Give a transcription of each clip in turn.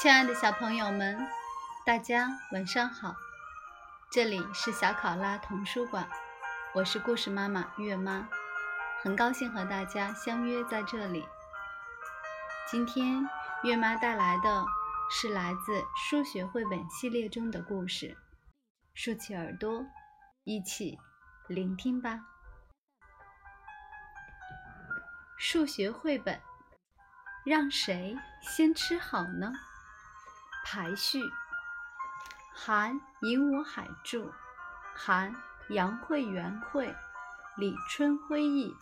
亲爱的小朋友们，大家晚上好！这里是小考拉童书馆，我是故事妈妈月妈，很高兴和大家相约在这里。今天月妈带来的是来自数学绘本系列中的故事，竖起耳朵，一起聆听吧。数学绘本，让谁先吃好呢？排序：韩尹武海著，韩杨慧元绘，李春辉译，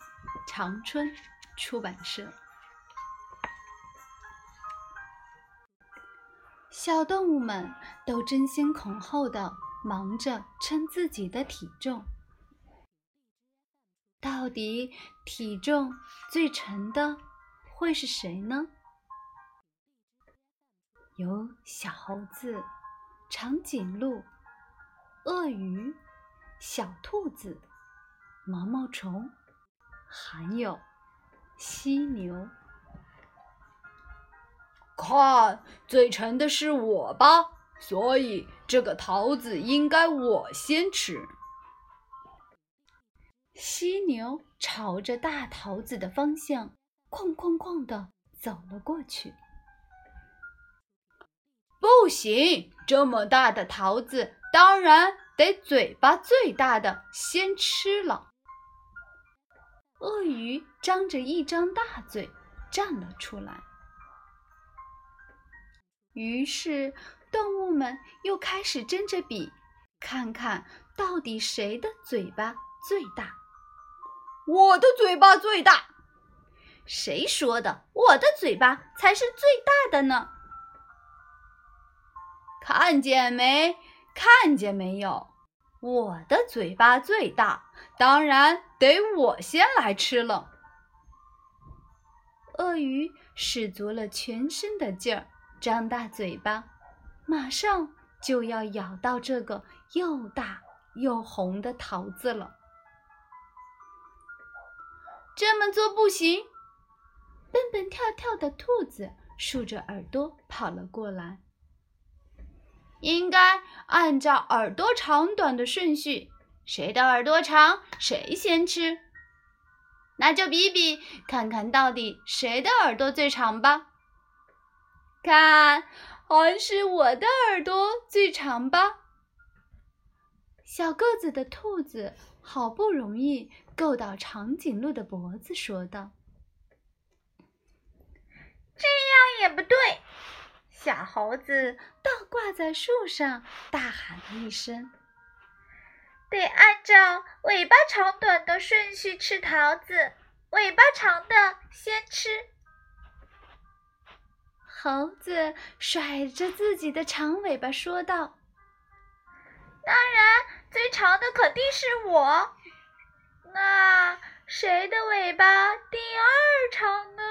长春出版社。小动物们都争先恐后的忙着称自己的体重。到底体重最沉的会是谁呢？有小猴子、长颈鹿、鳄鱼、小兔子、毛毛虫，还有犀牛。看，最沉的是我吧，所以这个桃子应该我先吃。犀牛朝着大桃子的方向，哐哐哐的走了过去。不行，这么大的桃子，当然得嘴巴最大的先吃了。鳄鱼张着一张大嘴站了出来。于是，动物们又开始争着比，看看到底谁的嘴巴最大。我的嘴巴最大。谁说的？我的嘴巴才是最大的呢。看见没？看见没有？我的嘴巴最大，当然得我先来吃了。鳄鱼使足了全身的劲儿，张大嘴巴，马上就要咬到这个又大又红的桃子了。这么做不行！蹦蹦跳跳的兔子竖着耳朵跑了过来。应该按照耳朵长短的顺序，谁的耳朵长，谁先吃。那就比比，看看到底谁的耳朵最长吧。看，还是我的耳朵最长吧。小个子的兔子好不容易够到长颈鹿的脖子，说道：“这样也不对。”小猴子倒挂在树上，大喊了一声：“得按照尾巴长短的顺序吃桃子，尾巴长的先吃。”猴子甩着自己的长尾巴说道：“当然，最长的肯定是我。那谁的尾巴第二长呢？”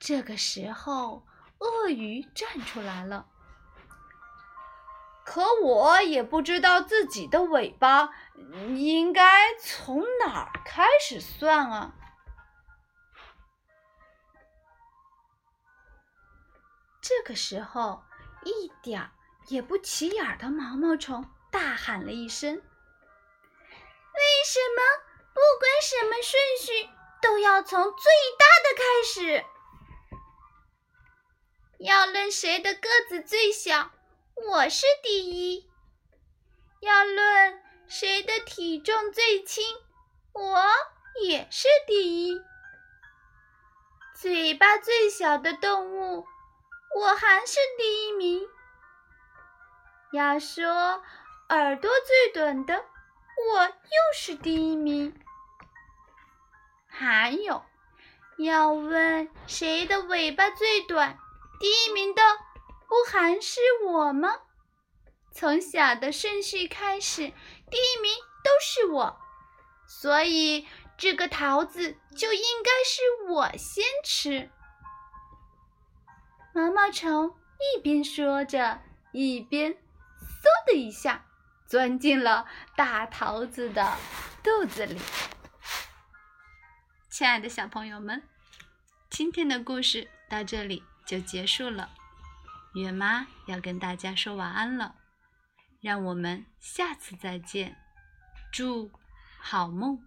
这个时候，鳄鱼站出来了。可我也不知道自己的尾巴应该从哪儿开始算啊！这个时候，一点也不起眼的毛毛虫大喊了一声：“为什么不管什么顺序，都要从最大的开始？”要论谁的个子最小，我是第一；要论谁的体重最轻，我也是第一。嘴巴最小的动物，我还是第一名。要说耳朵最短的，我又是第一名。还有，要问谁的尾巴最短？第一名的不还是我吗？从小的顺序开始，第一名都是我，所以这个桃子就应该是我先吃。毛毛虫一边说着，一边嗖的一下钻进了大桃子的肚子里。亲爱的小朋友们。今天的故事到这里就结束了，月妈要跟大家说晚安了，让我们下次再见，祝好梦。